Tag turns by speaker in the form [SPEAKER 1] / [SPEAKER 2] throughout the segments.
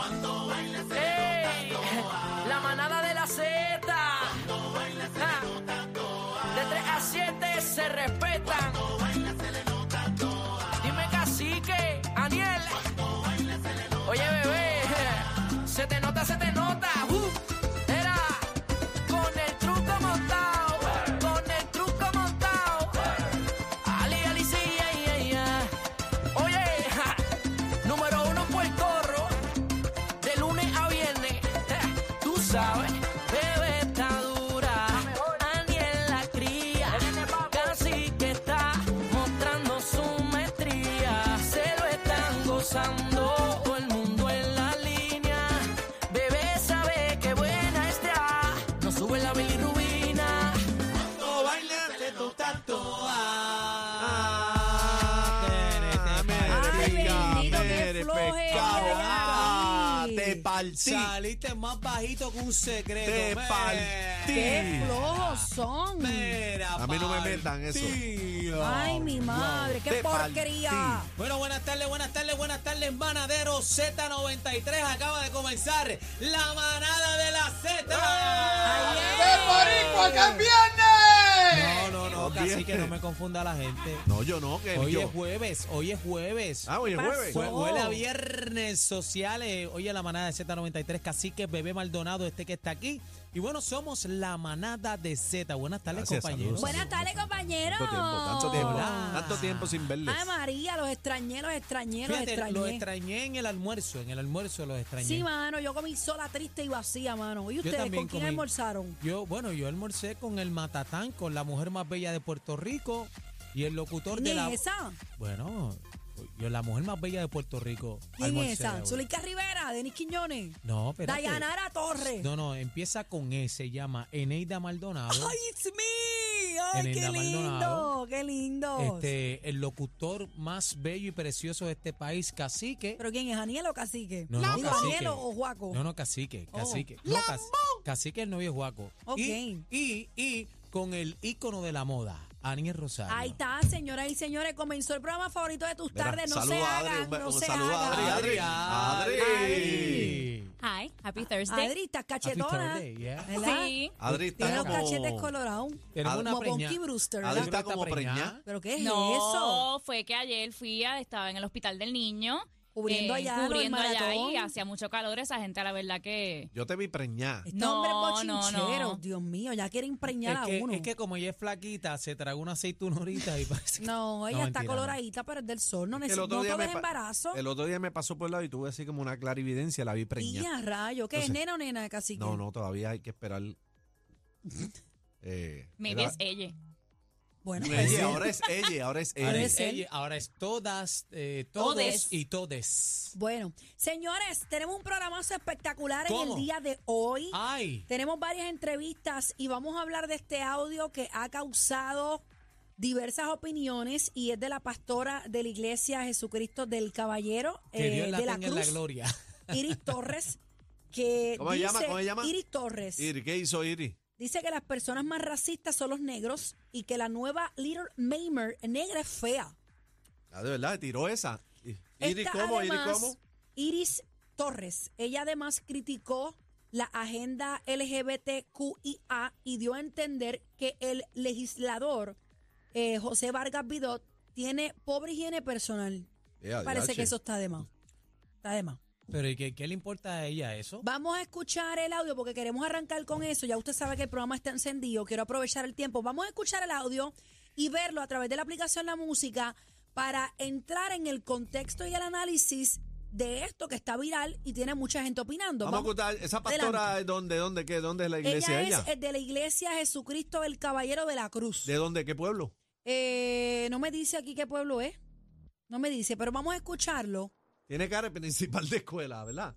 [SPEAKER 1] Ey, la manada de la Z. Ah, De 3 a 7 se respetan. Están
[SPEAKER 2] partí.
[SPEAKER 3] Saliste más bajito que un secreto.
[SPEAKER 2] Te
[SPEAKER 3] Mira.
[SPEAKER 2] partí.
[SPEAKER 4] Qué flojos son.
[SPEAKER 3] Mira,
[SPEAKER 2] A mí no me metan eso.
[SPEAKER 4] Ay, mi madre, qué
[SPEAKER 2] Te
[SPEAKER 4] porquería.
[SPEAKER 2] partí.
[SPEAKER 3] Bueno, buenas tardes, buenas tardes, buenas tardes, manadero Z93. Acaba de comenzar la manada de la Z. No, no, no,
[SPEAKER 2] No,
[SPEAKER 3] casi que no me confunda la gente.
[SPEAKER 2] No, yo no, que
[SPEAKER 3] Hoy
[SPEAKER 2] yo.
[SPEAKER 3] es jueves, hoy es jueves.
[SPEAKER 2] Ah, hoy es
[SPEAKER 4] ¿Qué
[SPEAKER 2] jueves.
[SPEAKER 3] Hue- Huele a viernes sociales. Oye, la manada de Z93, Cacique, Bebé Maldonado, este que está aquí. Y bueno, somos la manada de Z. Buenas tardes,
[SPEAKER 2] Gracias,
[SPEAKER 3] compañeros.
[SPEAKER 2] saludos.
[SPEAKER 4] Buenas tardes, compañeros.
[SPEAKER 2] Tanto tiempo, tanto tiempo.
[SPEAKER 3] Hola.
[SPEAKER 2] Tanto tiempo sin verles.
[SPEAKER 4] Ay, María, los extrañé, los extrañé, los
[SPEAKER 3] Fíjate,
[SPEAKER 4] extrañé.
[SPEAKER 3] lo extrañé en el almuerzo. En el almuerzo los extrañé.
[SPEAKER 4] Sí, mano, yo comí sola, triste y vacía, mano. ¿Y ustedes
[SPEAKER 3] también
[SPEAKER 4] con quién
[SPEAKER 3] comí.
[SPEAKER 4] almorzaron?
[SPEAKER 3] Yo, bueno, yo almorcé con el Matatán, con la mujer más bella de Puerto Rico y el locutor
[SPEAKER 4] ¿Quién
[SPEAKER 3] de la.
[SPEAKER 4] esa?
[SPEAKER 3] Bueno, yo la mujer más bella de Puerto Rico.
[SPEAKER 4] ¿Quién es esa? Zulica Rivera, Denis Quiñones.
[SPEAKER 3] No, pero.
[SPEAKER 4] Dayanara Torres.
[SPEAKER 3] No, no, empieza con E, se llama Eneida Maldonado.
[SPEAKER 4] ¡Ay, it's me! ¡Ay, qué lindo!
[SPEAKER 3] Maldonado.
[SPEAKER 4] ¡Qué lindo!
[SPEAKER 3] Este, el locutor más bello y precioso de este país, Cacique.
[SPEAKER 4] ¿Pero quién es, Aniel o Cacique?
[SPEAKER 3] No, no,
[SPEAKER 4] Digo,
[SPEAKER 3] Cacique.
[SPEAKER 4] Aniel o, Juaco.
[SPEAKER 3] No, no, Cacique,
[SPEAKER 4] Oh.
[SPEAKER 3] Cacique. No, Cac- Cacique el novio es Juaco.
[SPEAKER 4] Ok.
[SPEAKER 3] Y, y, y con el ícono de la moda, Aniel Rosario.
[SPEAKER 4] Ahí está, señoras y señores, comenzó el programa favorito de tus
[SPEAKER 2] Mira,
[SPEAKER 4] tardes. No se
[SPEAKER 2] a Adri,
[SPEAKER 4] hagan,
[SPEAKER 2] un-
[SPEAKER 4] no
[SPEAKER 2] un
[SPEAKER 4] se
[SPEAKER 2] saludo a
[SPEAKER 4] hagan.
[SPEAKER 2] Adri, Adri.
[SPEAKER 3] Adri.
[SPEAKER 5] Hi, happy Thursday.
[SPEAKER 4] Adri, estás
[SPEAKER 3] Happy
[SPEAKER 4] cachetona.
[SPEAKER 3] Thursday, yeah.
[SPEAKER 4] ¿verdad?
[SPEAKER 5] Sí.
[SPEAKER 2] Adri está
[SPEAKER 4] Tiene los
[SPEAKER 2] como...
[SPEAKER 4] cachetes colorados.
[SPEAKER 3] Tenemos una
[SPEAKER 4] Como
[SPEAKER 3] preña.
[SPEAKER 4] Punky Brewster,
[SPEAKER 2] Adri
[SPEAKER 4] ¿verdad?
[SPEAKER 2] está como preñada.
[SPEAKER 4] ¿Pero qué es
[SPEAKER 5] no,
[SPEAKER 4] eso?
[SPEAKER 5] fue que ayer fui a, estaba en el hospital del niño. Eh,
[SPEAKER 4] Cubriendo allá lo del
[SPEAKER 5] Cubriendo allá y hacía mucho calor. Esa gente, la verdad que...
[SPEAKER 2] Yo te vi preñada.
[SPEAKER 4] Este
[SPEAKER 5] No,
[SPEAKER 4] hombre
[SPEAKER 5] no,
[SPEAKER 4] es bochinchero,
[SPEAKER 5] no.
[SPEAKER 4] Dios mío, ya quiere
[SPEAKER 3] Es
[SPEAKER 4] impreñar a
[SPEAKER 3] que,
[SPEAKER 4] uno.
[SPEAKER 3] es que como ella es flaquita, se tragó una aceituna ahorita y parece que-
[SPEAKER 4] No, ella está
[SPEAKER 3] mentira, no.
[SPEAKER 4] coloradita, pero es del sol. No,
[SPEAKER 2] El
[SPEAKER 4] necesita,
[SPEAKER 2] otro,
[SPEAKER 4] no todo
[SPEAKER 2] me
[SPEAKER 4] es embarazo.
[SPEAKER 2] el otro día me pasó por el lado y tuve así como una clarividencia, la vi
[SPEAKER 4] a rayo, ¿qué es nena o nena casi
[SPEAKER 2] No, no, todavía hay que esperar. Eh,
[SPEAKER 5] Maybe
[SPEAKER 2] era-
[SPEAKER 5] es ella.
[SPEAKER 4] Bueno,
[SPEAKER 2] ella,
[SPEAKER 4] pues
[SPEAKER 2] ahora es ella, ahora es
[SPEAKER 3] Ahora
[SPEAKER 2] ella.
[SPEAKER 3] es,
[SPEAKER 4] ser.
[SPEAKER 3] ella, ahora es todas, eh, todos
[SPEAKER 5] Todes.
[SPEAKER 3] y todes.
[SPEAKER 4] Bueno, señores, tenemos un programazo espectacular en
[SPEAKER 3] ¿Cómo?
[SPEAKER 4] el día de hoy.
[SPEAKER 3] Ay,
[SPEAKER 4] Tenemos varias entrevistas y vamos a hablar de este audio que ha causado diversas opiniones y es de la pastora de la iglesia Jesucristo del Caballero
[SPEAKER 3] que
[SPEAKER 4] eh,
[SPEAKER 3] Dios la
[SPEAKER 4] de la
[SPEAKER 3] tenga en la
[SPEAKER 4] Cruz,
[SPEAKER 3] gloria.
[SPEAKER 4] Iris Torres, que
[SPEAKER 2] ¿Cómo se
[SPEAKER 4] dice,
[SPEAKER 2] llama? ¿Cómo se llama?
[SPEAKER 4] Iris Torres
[SPEAKER 2] Iri, ¿qué hizo Iri?
[SPEAKER 4] Dice que las personas más racistas son los negros y que la nueva Little Maimer negra es fea.
[SPEAKER 2] Ah, de verdad, tiró esa. I- Iri,
[SPEAKER 4] Esta,
[SPEAKER 2] ¿cómo? Iri,
[SPEAKER 4] además,
[SPEAKER 2] ¿cómo?
[SPEAKER 4] Iris Torres. Ella además criticó la agenda LGBTQIA y dio a entender que el legislador eh, José Vargas Vidot tiene pobre higiene personal. Parece que eso está de más. Está de más.
[SPEAKER 3] Pero ¿y qué, qué le importa a ella eso?
[SPEAKER 4] Vamos a escuchar el audio porque queremos arrancar con eso. Ya usted sabe que el programa está encendido. Quiero aprovechar el tiempo. Vamos a escuchar el audio y verlo a través de la aplicación La Música para entrar en el contexto y el análisis de esto que está viral y tiene mucha gente opinando.
[SPEAKER 2] Vamos a escuchar, ¿esa pastora es dónde, dónde, qué, dónde es la iglesia
[SPEAKER 4] ella
[SPEAKER 2] ella?
[SPEAKER 4] es eh, de la iglesia Jesucristo del Caballero de la Cruz.
[SPEAKER 2] ¿De dónde, qué pueblo?
[SPEAKER 4] Eh, no me dice aquí qué pueblo es. No me dice, pero vamos a escucharlo.
[SPEAKER 2] Tiene cara de principal de escuela, ¿verdad?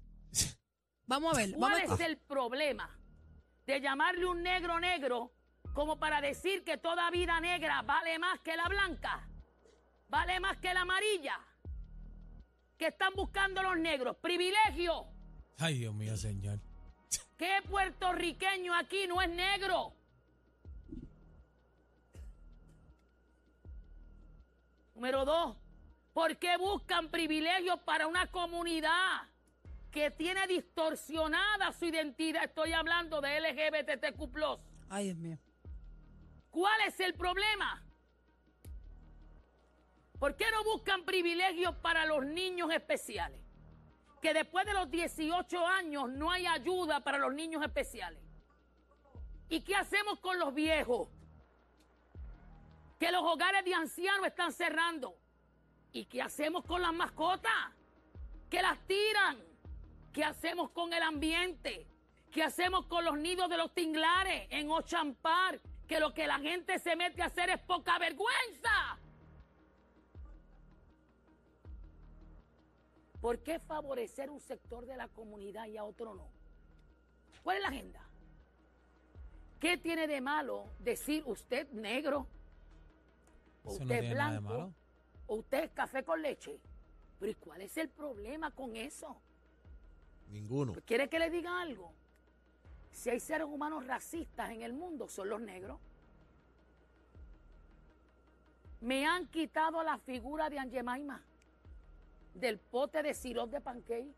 [SPEAKER 4] Vamos a ver. Vamos a
[SPEAKER 1] ¿Cuál es el problema de llamarle un negro negro como para decir que toda vida negra vale más que la blanca? ¿Vale más que la amarilla? ¿Qué están buscando los negros? ¿Privilegio?
[SPEAKER 3] Ay, Dios mío, señor.
[SPEAKER 1] ¿Qué puertorriqueño aquí no es negro? Número dos, ¿por qué buscan privilegios para una comunidad?
[SPEAKER 6] que tiene distorsionada su identidad. Estoy hablando de LGBTQ.
[SPEAKER 4] Ay, Dios mío.
[SPEAKER 6] ¿Cuál es el problema? ¿Por qué no buscan privilegios para los niños especiales? Que después de los 18 años no hay ayuda para los niños especiales. ¿Y qué hacemos con los viejos? Que los hogares de ancianos están cerrando. ¿Y qué hacemos con las mascotas? Que las tiran. ¿Qué hacemos con el ambiente? ¿Qué hacemos con los nidos de los tinglares en Ochampar? Que lo que la gente se mete a hacer es poca vergüenza. ¿Por qué favorecer un sector de la comunidad y a otro no? ¿Cuál es la agenda? ¿Qué tiene de malo decir usted negro? O
[SPEAKER 3] Eso no
[SPEAKER 6] usted
[SPEAKER 3] tiene nada de
[SPEAKER 6] blanco,
[SPEAKER 3] malo.
[SPEAKER 6] O usted es café con leche. Pero ¿y cuál es el problema con eso?
[SPEAKER 2] Ninguno.
[SPEAKER 6] ¿Quiere que le diga algo? Si hay seres humanos racistas en el mundo, son los negros. Me han quitado la figura de Angemaima, del pote de sirope de pancake.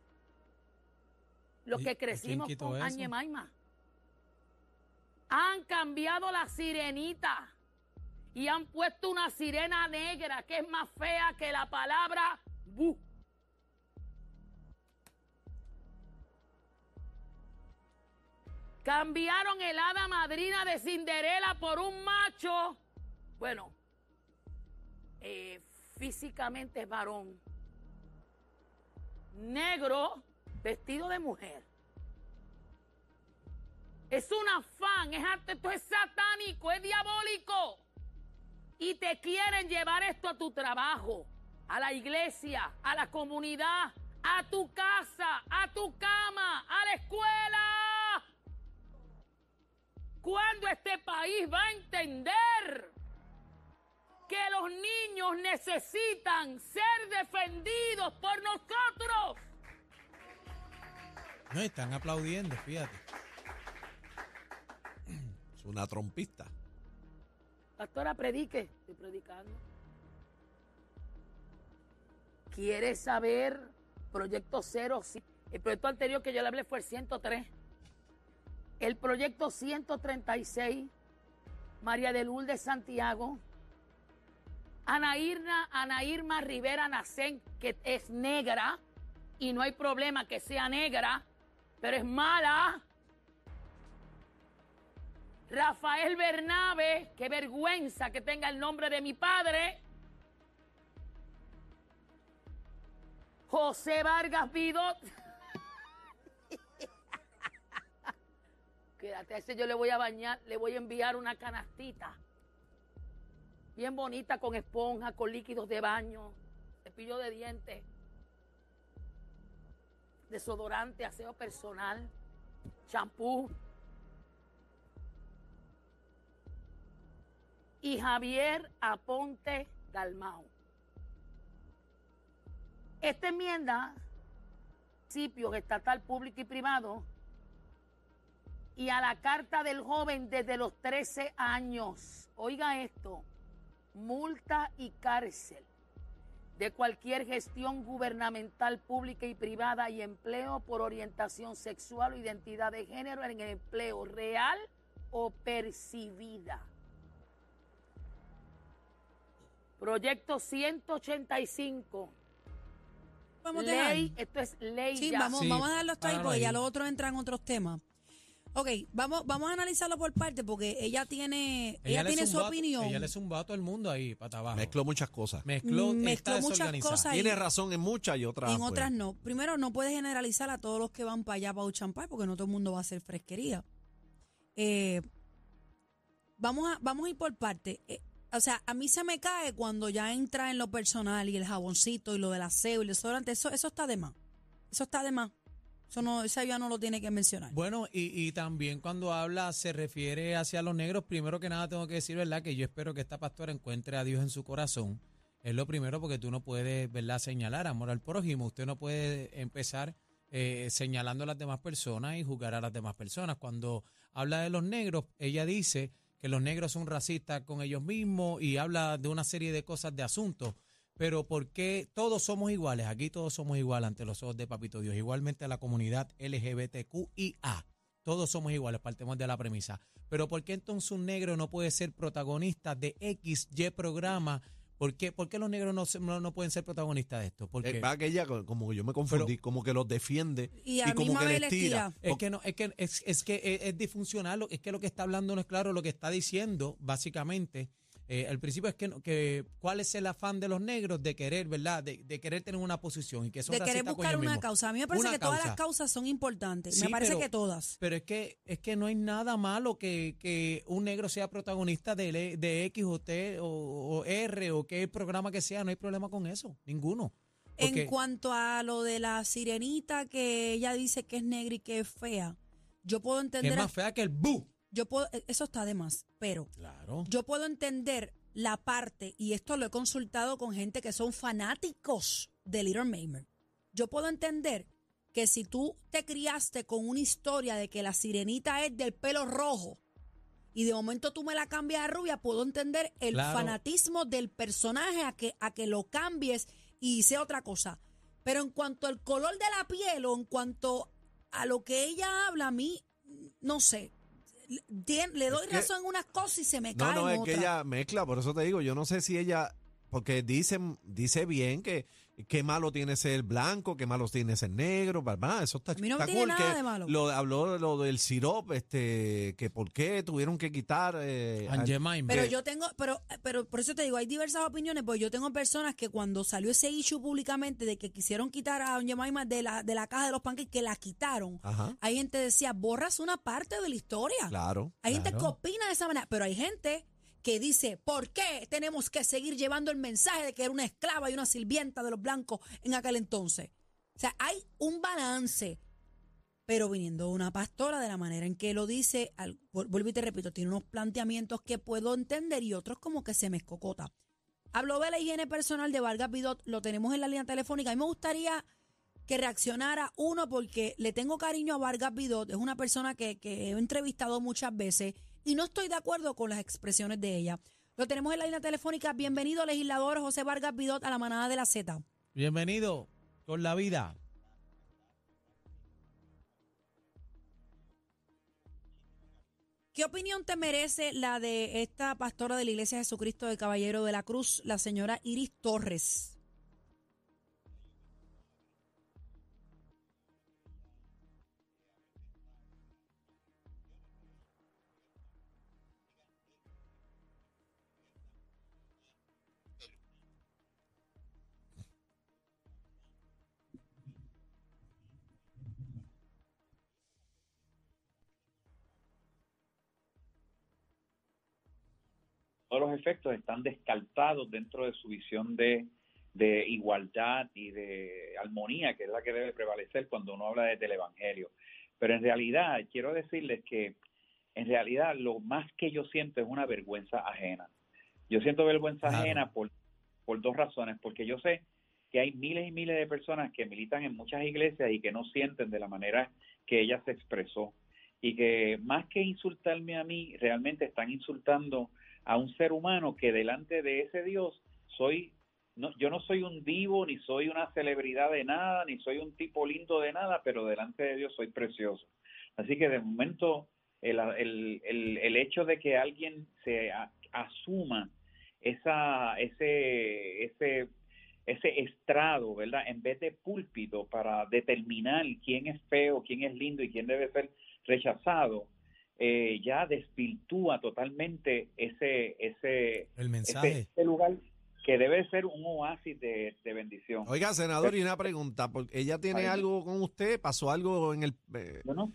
[SPEAKER 6] Los
[SPEAKER 3] ¿Y- y
[SPEAKER 6] que crecimos con? Angemaima. Han cambiado la sirenita y han puesto una sirena negra que es más fea que la palabra bu. Cambiaron el hada madrina de Cinderela por un macho. Bueno, eh, físicamente es varón. Negro, vestido de mujer. Es un afán, es esto es satánico, es diabólico. Y te quieren llevar esto a tu trabajo, a la iglesia, a la comunidad, a tu casa, a tu cama, a la escuela. ¿Cuándo este país va a entender que los niños necesitan ser defendidos por nosotros?
[SPEAKER 3] No, están aplaudiendo, fíjate.
[SPEAKER 2] Es una trompista.
[SPEAKER 6] Pastora, predique. Estoy predicando. ¿Quieres saber? Proyecto cero. sí. El proyecto anterior que yo le hablé fue el 103. El proyecto 136, María de Lourdes Santiago. Ana Irma, Ana Irma Rivera Nacén, que es negra, y no hay problema que sea negra, pero es mala. Rafael Bernabe, qué vergüenza que tenga el nombre de mi padre. José Vargas Vidot. Quédate, a ese yo le voy a bañar, le voy a enviar una canastita. Bien bonita con esponja, con líquidos de baño, cepillo de dientes, desodorante, aseo personal, champú. Y Javier Aponte Dalmau. Esta enmienda, principios estatal, público y privado, y a la carta del joven desde los 13 años. Oiga esto, multa y cárcel de cualquier gestión gubernamental, pública y privada y empleo por orientación sexual o identidad de género en el empleo real o percibida. Proyecto 185.
[SPEAKER 4] Vamos.
[SPEAKER 6] Ley, esto es ley
[SPEAKER 4] Sí,
[SPEAKER 6] ya.
[SPEAKER 4] vamos,
[SPEAKER 3] Sí,
[SPEAKER 4] vamos a dejarlo hasta ahí
[SPEAKER 3] páralo
[SPEAKER 4] porque ya los otros entran en otros temas. Ok, vamos, vamos a analizarlo por parte porque ella tiene, ella, tiene su opinión.
[SPEAKER 3] Ella le zumbó a todo el mundo ahí, para abajo.
[SPEAKER 2] Mezcló muchas cosas.
[SPEAKER 3] Mezcló,
[SPEAKER 4] Mm, mezcló muchas cosas.
[SPEAKER 2] Tiene razón en muchas y otras.
[SPEAKER 4] en
[SPEAKER 2] pues,
[SPEAKER 4] otras no. Primero, no puedes generalizar a todos los que van para allá para Uchampar porque no todo el mundo va a hacer fresquería. Eh, vamos, a, vamos a ir por parte. O sea, a mí se me cae cuando ya entra en lo personal y el jaboncito y lo del aseo y el. Eso, eso está de más. Eso está de más. Eso no, esa ya no lo tiene que mencionar.
[SPEAKER 3] Bueno, y, y también cuando habla, se refiere hacia los negros, primero que nada tengo que decir, ¿verdad? Que yo espero que esta pastora encuentre a Dios en su corazón. Es lo primero porque tú no puedes, ¿verdad? Señalar amor al prójimo. Usted no puede empezar eh, señalando a las demás personas y juzgar a las demás personas. Cuando habla de los negros, ella dice que los negros son racistas con ellos mismos y habla de una serie de cosas, de asuntos. Pero ¿por qué todos somos iguales? Aquí todos somos iguales ante los ojos de Papito Dios. Igualmente a la comunidad LGBTQIA. Todos somos iguales, partemos de la premisa. Pero ¿por qué entonces un negro no puede ser protagonista de X, Y programa? ¿Por qué, por qué los negros no, se- no, no pueden ser protagonistas de esto? Porque
[SPEAKER 2] Eh, va que ella, como que yo me confundí, como que los defiende
[SPEAKER 4] Y
[SPEAKER 2] y,
[SPEAKER 4] a
[SPEAKER 2] como que les
[SPEAKER 4] les
[SPEAKER 2] tira.
[SPEAKER 4] tira.
[SPEAKER 3] Es que no, es que es, es que es, es disfuncional, lo- es que lo que está hablando no es claro, lo que está diciendo, básicamente, eh, al principio es que, que cuál es el afán de los negros de querer, ¿verdad? De, de querer tener una posición y que son
[SPEAKER 4] de querer buscar una
[SPEAKER 3] mismos.
[SPEAKER 4] causa. A mí me parece
[SPEAKER 3] Una
[SPEAKER 4] que todas las
[SPEAKER 3] causa.
[SPEAKER 4] causas son importantes.
[SPEAKER 3] Sí,
[SPEAKER 4] me parece
[SPEAKER 3] pero-
[SPEAKER 4] que todas.
[SPEAKER 3] Pero es que es que no hay nada malo que, que un negro sea protagonista de, de X o T o, o R o qué programa que sea, no hay problema con eso, ninguno. Porque-
[SPEAKER 4] En cuanto a lo de la sirenita que ella dice que es negra y que es fea, yo puedo
[SPEAKER 3] que
[SPEAKER 4] entender,
[SPEAKER 3] es más fea que el bu.
[SPEAKER 4] Yo puedo, e, eso está de más, pero
[SPEAKER 3] Claro.
[SPEAKER 4] yo puedo entender la parte, y esto lo he consultado con gente que son fanáticos de Little Mermaid. Yo puedo entender que si tú te criaste con una historia de que la sirenita es del pelo rojo y de momento tú me la cambias a rubia, puedo entender el
[SPEAKER 3] Claro.
[SPEAKER 4] fanatismo del personaje a que, a que lo cambies y sea otra cosa. Pero en cuanto al color de la piel o en cuanto a lo que ella habla, a mí, no sé, le- doy razón en unas cosas y se me
[SPEAKER 2] No,
[SPEAKER 4] cae
[SPEAKER 2] no,
[SPEAKER 4] en
[SPEAKER 2] es que ella mezcla, por eso te digo, yo no sé si ella, porque dice, dice bien que qué malo tiene ser blanco, qué malo tiene ser negro, ¿verdad? Eso está,
[SPEAKER 4] A mí no me tiene
[SPEAKER 2] cool,
[SPEAKER 4] nada
[SPEAKER 2] que
[SPEAKER 4] de malo.
[SPEAKER 2] Lo, habló de lo del sirop, este, que por qué tuvieron que quitar eh, al-.
[SPEAKER 4] Pero yo tengo, pero, pero por eso te digo, hay diversas opiniones, pues yo tengo personas que cuando salió ese issue públicamente de que quisieron quitar a Jemima de la, de la caja de los pancakes, que la quitaron,
[SPEAKER 2] Ajá,
[SPEAKER 4] hay gente que decía, borras una parte de la historia.
[SPEAKER 2] claro.
[SPEAKER 4] Hay gente que opina de esa manera, pero hay gente que dice, ¿por qué tenemos que seguir llevando el mensaje de que era una esclava y una sirvienta de los blancos en aquel entonces? O sea, hay un balance. Pero viniendo una pastora, de la manera en que lo dice, al- vu- vuelvo y te repito, tiene unos planteamientos que puedo entender y otros como que se me escocota. Habló de la higiene personal de Vargas Vidot, lo tenemos en la línea telefónica. A mí me gustaría que reaccionara uno porque le tengo cariño a Vargas Vidot, es una persona que he entrevistado muchas veces y no estoy de acuerdo con las expresiones de ella. Lo tenemos en la línea telefónica. Bienvenido, legislador José Vargas Vidot, a la manada de la Z.
[SPEAKER 3] Bienvenido con la vida.
[SPEAKER 4] ¿Qué opinión te merece la de esta pastora de la Iglesia Jesucristo de Caballero de la Cruz, la señora Iris Torres?
[SPEAKER 7] Efectos están descartados dentro de su visión de, de igualdad y de armonía, que es la que debe prevalecer cuando uno habla desde el Evangelio. Pero en realidad, quiero decirles que en realidad lo más que yo siento es una vergüenza ajena. Yo siento vergüenza
[SPEAKER 3] Claro.
[SPEAKER 7] ajena por, por dos razones, porque yo sé que hay miles y miles de personas que militan en muchas iglesias y que no sienten de la manera que ella se expresó. Y que más que insultarme a mí, realmente están insultando a un ser humano que delante de ese Dios soy, no, yo no soy un divo, ni soy una celebridad de nada, ni soy un tipo lindo de nada, pero delante de Dios soy precioso. Así que de momento el, el, el, el hecho de que alguien se a- asuma esa, ese, ese, ese estrado, ¿verdad? En vez de púlpito para determinar quién es feo, quién es lindo y quién debe ser rechazado, eh, ya desvirtúa totalmente ese, ese,
[SPEAKER 3] El mensaje.
[SPEAKER 7] ese lugar que debe ser un oasis de, de bendición.
[SPEAKER 2] Oiga, senador, y una pregunta, porque ella tiene algo con usted, pasó algo en el... eh,
[SPEAKER 7] Yo no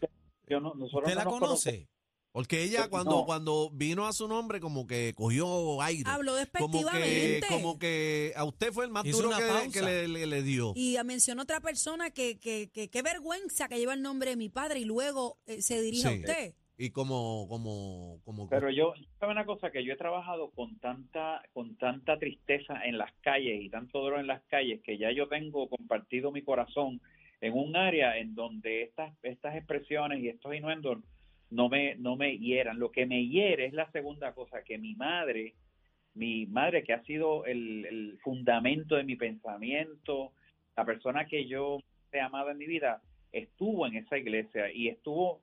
[SPEAKER 7] yo no, nosotros
[SPEAKER 3] ¿Usted
[SPEAKER 7] no
[SPEAKER 3] la
[SPEAKER 7] nos
[SPEAKER 3] conoce?
[SPEAKER 2] porque ella
[SPEAKER 7] Pues,
[SPEAKER 2] cuando,
[SPEAKER 7] no.
[SPEAKER 2] cuando vino a su nombre como que cogió aire.
[SPEAKER 4] Habló
[SPEAKER 2] como que,
[SPEAKER 4] despectivamente.
[SPEAKER 2] como que a usted fue el más
[SPEAKER 3] Hizo
[SPEAKER 2] duro que, que le, le- le dio.
[SPEAKER 4] Y mencionó otra persona que, que, que qué vergüenza que lleva el nombre de mi padre y luego eh, se dirige a usted.
[SPEAKER 2] Y como, como, como
[SPEAKER 7] Pero yo, ¿sabe una cosa? Que yo he trabajado con tanta, con tanta tristeza en las calles y tanto dolor en las calles que ya yo tengo compartido mi corazón en un área en donde estas, estas expresiones y estos inuendos no me, no me hieran. Lo que me hiere es la segunda cosa, que mi madre mi madre que ha sido el, el fundamento de mi pensamiento, la persona que yo he amado en mi vida, estuvo en esa iglesia y estuvo,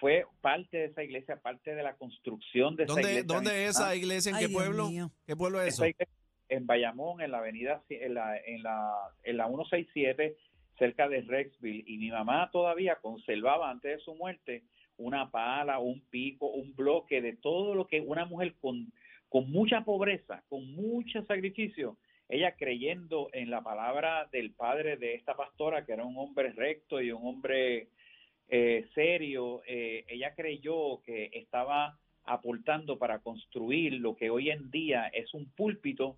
[SPEAKER 7] fue parte de esa iglesia, parte de la construcción de esa
[SPEAKER 2] ¿Dónde,
[SPEAKER 7] iglesia.
[SPEAKER 2] ¿dónde es esa iglesia? ¿En
[SPEAKER 4] Ay,
[SPEAKER 2] qué
[SPEAKER 4] Dios
[SPEAKER 2] pueblo?
[SPEAKER 4] mío.
[SPEAKER 2] ¿Qué pueblo es eso?
[SPEAKER 7] iglesia en Bayamón, en la avenida, en la, en la, en la 167, cerca de Rexville, y mi mamá todavía conservaba antes de su muerte una pala, un pico, un bloque de todo lo que una mujer con, con mucha pobreza, con mucho sacrificio, ella creyendo en la palabra del padre de esta pastora, que era un hombre recto y un hombre eh, serio, eh, ella creyó que estaba aportando para construir lo que hoy en día es un púlpito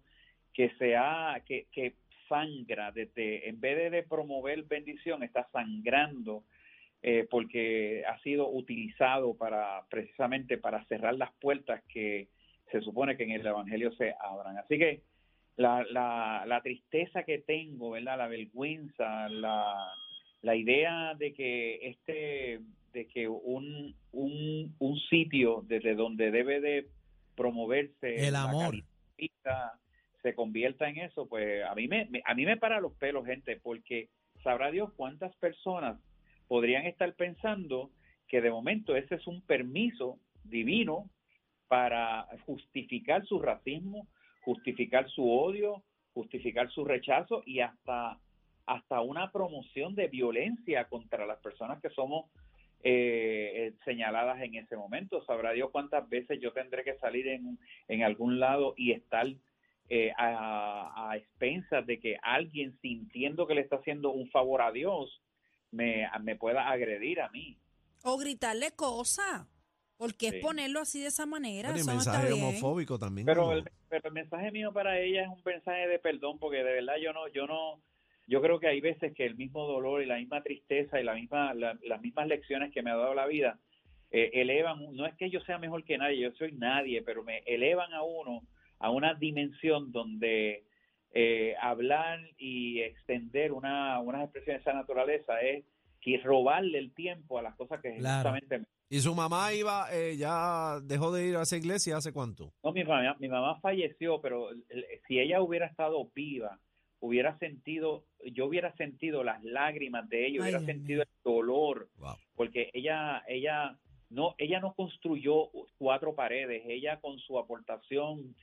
[SPEAKER 7] que se ha, que, que sangra desde, en vez de, promover bendición, está sangrando eh, porque ha sido utilizado para precisamente para cerrar las puertas que se supone que en el Evangelio se abran. Así que la, la, la tristeza que tengo, ¿verdad? La vergüenza, la, la idea de que este, de que un, un, un sitio desde donde debe de promoverse
[SPEAKER 3] El amor.
[SPEAKER 7] se convierta en eso, pues a mí me, me- a mí me para los pelos, gente, porque sabrá Dios cuántas personas podrían estar pensando que de momento ese es un permiso divino para justificar su racismo, justificar su odio, justificar su rechazo y hasta hasta una promoción de violencia contra las personas que somos eh, eh, señaladas en ese momento. Sabrá Dios cuántas veces yo tendré que salir en, en algún lado y estar eh, a, a expensas de que alguien sintiendo que le está haciendo un favor a Dios me, me pueda agredir a mí.
[SPEAKER 4] O gritarle cosas. Porque
[SPEAKER 7] Sí.
[SPEAKER 4] es ponerlo así de esa manera. Está
[SPEAKER 2] mensaje
[SPEAKER 4] bien.
[SPEAKER 2] homofóbico también.
[SPEAKER 7] Pero el, pero el mensaje mío para ella es un mensaje de perdón, porque de verdad yo no, yo no, yo creo que hay veces que el mismo dolor y la misma tristeza y la misma, la- las mismas lecciones que me ha dado la vida eh, elevan, no es que yo sea mejor que nadie, yo soy nadie, pero me elevan a uno a una dimensión donde eh, hablar y extender una, unas expresiones de esa naturaleza es que robarle el tiempo a las cosas que
[SPEAKER 3] Claro.
[SPEAKER 7] justamente
[SPEAKER 2] ¿Y su mamá iba, eh, ya dejó de ir a esa iglesia hace cuánto?
[SPEAKER 7] No, mi mamá, mi mamá falleció, pero el- si ella hubiera estado viva, hubiera sentido, yo hubiera sentido las lágrimas de ella, hubiera sentido el dolor,
[SPEAKER 2] Wow.
[SPEAKER 7] porque ella, ella no, ella no construyó cuatro paredes, ella con su aportación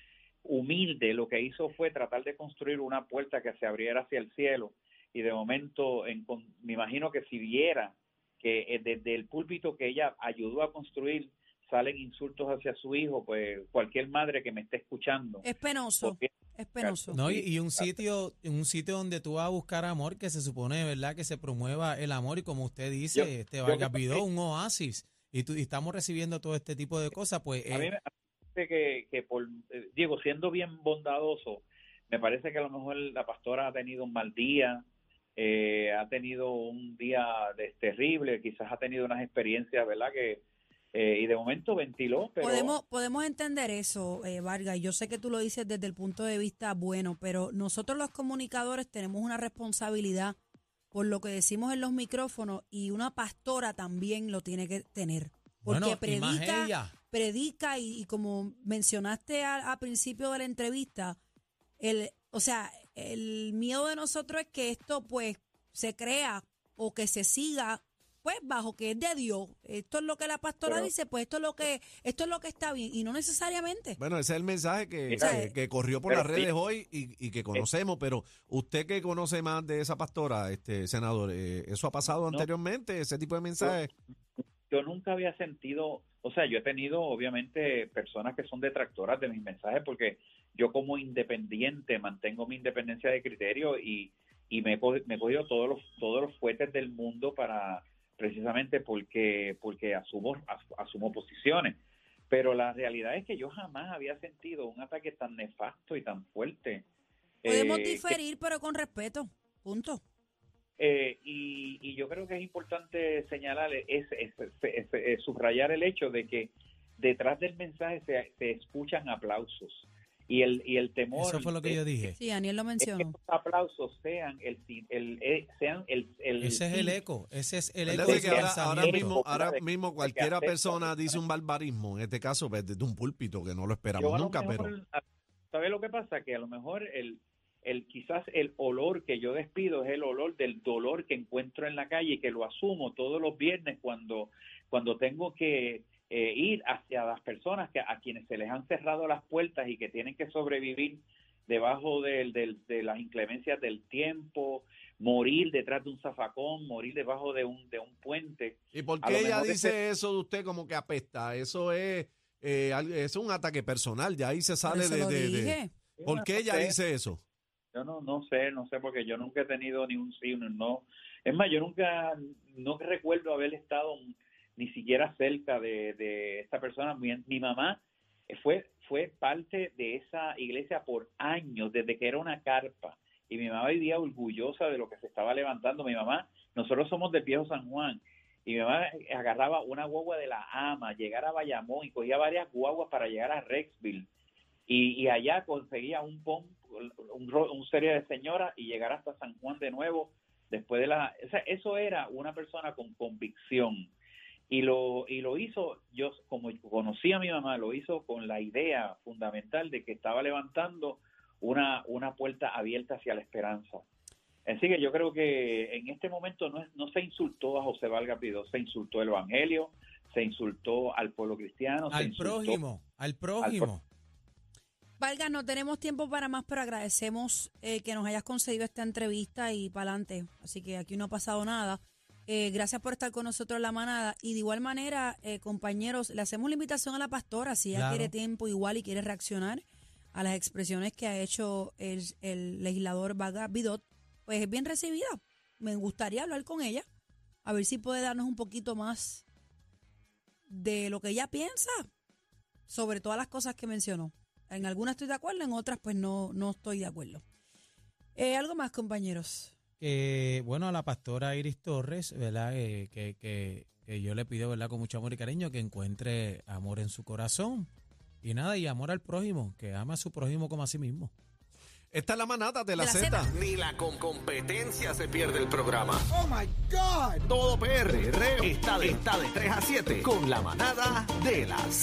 [SPEAKER 7] humilde lo que hizo fue tratar de construir una puerta que se abriera hacia el cielo y de momento, en, me imagino que si viera que eh, desde el púlpito que ella ayudó a construir salen insultos hacia su hijo, pues cualquier madre que me esté escuchando.
[SPEAKER 4] Es penoso.
[SPEAKER 7] porque-
[SPEAKER 4] Es penoso.
[SPEAKER 3] No, y, y un sitio, un sitio donde tú vas a buscar amor, que se supone, ¿verdad? Que se promueva el amor y como usted dice,
[SPEAKER 7] Yo-
[SPEAKER 3] este Vargas Vidó, un oasis. Y, tú, y estamos recibiendo todo este tipo de cosas, pues
[SPEAKER 7] A mí
[SPEAKER 3] eh,
[SPEAKER 7] me parece que, que por, eh, Diego, siendo bien bondadoso, me parece que a lo mejor la pastora ha tenido un mal día, eh, ha tenido un día de- terrible, quizás ha tenido unas experiencias, ¿verdad? Que eh, y de momento ventiló, pero
[SPEAKER 4] Podemos, podemos entender eso, eh, Vargas. y Yo sé que tú lo dices desde el punto de vista bueno, pero nosotros los comunicadores tenemos una responsabilidad por lo que decimos en los micrófonos y una pastora también lo tiene que tener. Porque
[SPEAKER 3] bueno, y
[SPEAKER 4] predica,
[SPEAKER 3] ella.
[SPEAKER 4] predica y, y como mencionaste al, al principio de la entrevista, el, o sea, el miedo de nosotros es que esto pues se crea o que se siga pues bajo que es de Dios. Esto es lo que la pastora
[SPEAKER 7] Pero-
[SPEAKER 4] dice, pues esto es lo que esto es lo que está bien y no necesariamente.
[SPEAKER 2] Bueno, ese es el mensaje que, que, que corrió por las
[SPEAKER 7] sí.
[SPEAKER 2] redes hoy y, y que conocemos, pero usted que conoce más de esa pastora, este senador, eh, ¿eso ha pasado
[SPEAKER 7] No.
[SPEAKER 2] anteriormente, ese tipo de mensajes?
[SPEAKER 7] yo nunca había sentido, o sea, yo he tenido obviamente personas que son detractoras de mis mensajes porque yo como independiente mantengo mi independencia de criterio y, y me, he me he cogido todos los, todos los fuetes del mundo para precisamente porque, porque asumo, as- asumo posiciones. Pero la realidad es que yo jamás había sentido un ataque tan nefasto y tan fuerte.
[SPEAKER 4] Podemos
[SPEAKER 7] Eh, que-
[SPEAKER 4] diferir, pero con respeto. Punto.
[SPEAKER 7] eh, y, y yo creo que es importante señalar, es, es- es- es subrayar el hecho de que detrás del mensaje se, se escuchan aplausos. Y el, y el temor
[SPEAKER 3] Eso fue lo que
[SPEAKER 7] es-
[SPEAKER 3] yo dije.
[SPEAKER 4] Sí, Daniel lo
[SPEAKER 7] es que
[SPEAKER 4] mencionó.
[SPEAKER 7] esos aplausos sean el, el, eh, sean el, el
[SPEAKER 3] Ese es el eco, ese es el eco
[SPEAKER 2] que ahora, mismo, ahora mismo cualquiera persona dice un barbarismo, en este caso pues, desde un púlpito, que no lo esperamos
[SPEAKER 7] Yo a lo
[SPEAKER 2] nunca, pero...
[SPEAKER 7] mejor, a- ¿sabe lo que pasa? Que a lo mejor el, el quizás el olor que yo despido es el olor del dolor que encuentro en la calle y que lo asumo todos los viernes cuando, cuando tengo que eh, ir hacia las personas que, a quienes se les han cerrado las puertas y que tienen que sobrevivir debajo del, del, de las inclemencias del tiempo, morir detrás de un zafacón, morir debajo de un, de un puente.
[SPEAKER 2] ¿Y por qué ella dice
[SPEAKER 7] ese-
[SPEAKER 2] eso de usted como que apesta? Eso es, eh, es un ataque personal, ya ahí se sale de,
[SPEAKER 4] lo
[SPEAKER 2] de- de-. ¿Por qué ella dice eso?
[SPEAKER 7] Yo no, no sé, no sé, porque yo nunca he tenido ni un sí, ni un no. Es más, yo nunca, no recuerdo haber estado ni siquiera cerca de, esta persona. Mi, mi mamá fue, fue parte de esa iglesia por años, desde que era una carpa. Y mi mamá vivía orgullosa de lo que se estaba levantando. Mi mamá, nosotros somos del viejo San Juan. Y mi mamá agarraba una guagua de la ama, llegar a Bayamón y cogía varias guaguas para llegar a Rexville. Y, allá conseguía un ro- un serie de señoras y llegar hasta San Juan de nuevo después de la o sea, eso era una persona con convicción y lo y lo hizo yo como conocí a mi mamá lo hizo con la idea fundamental de que estaba levantando una una puerta abierta hacia la esperanza así que yo creo que en este momento no es- no se insultó a José Valga Pidó se insultó el evangelio se insultó al pueblo cristiano se
[SPEAKER 3] Al
[SPEAKER 7] insultó
[SPEAKER 3] prójimo, al prójimo.
[SPEAKER 4] Valga, no tenemos tiempo para más, pero agradecemos eh, que nos hayas concedido esta entrevista y para adelante. Así que aquí no ha pasado nada. Eh, gracias por estar con nosotros en la manada. Y de igual manera, eh, compañeros, le hacemos la invitación a la pastora si ella
[SPEAKER 3] Claro.
[SPEAKER 4] quiere tiempo igual y quiere reaccionar a las expresiones que ha hecho el, el legislador Vaga Bidot, pues es bien recibida. Me gustaría hablar con ella, a ver si puede darnos un poquito más de lo que ella piensa sobre todas las cosas que mencionó. En algunas estoy de acuerdo, en otras pues no, no estoy de acuerdo. Eh, algo más, compañeros.
[SPEAKER 3] Que, bueno, a la pastora Iris Torres, ¿verdad? Eh, que, que, que yo le pido, ¿verdad? Con mucho amor y cariño, que encuentre amor en su corazón. Y nada, y amor al prójimo, que ama a su prójimo como a sí mismo.
[SPEAKER 2] Esta es la manata de la,
[SPEAKER 4] la
[SPEAKER 2] Z.
[SPEAKER 8] Ni la con competencia se pierde el programa. Oh my God. Todo PR está de, está de 3 a 7 con la manada de las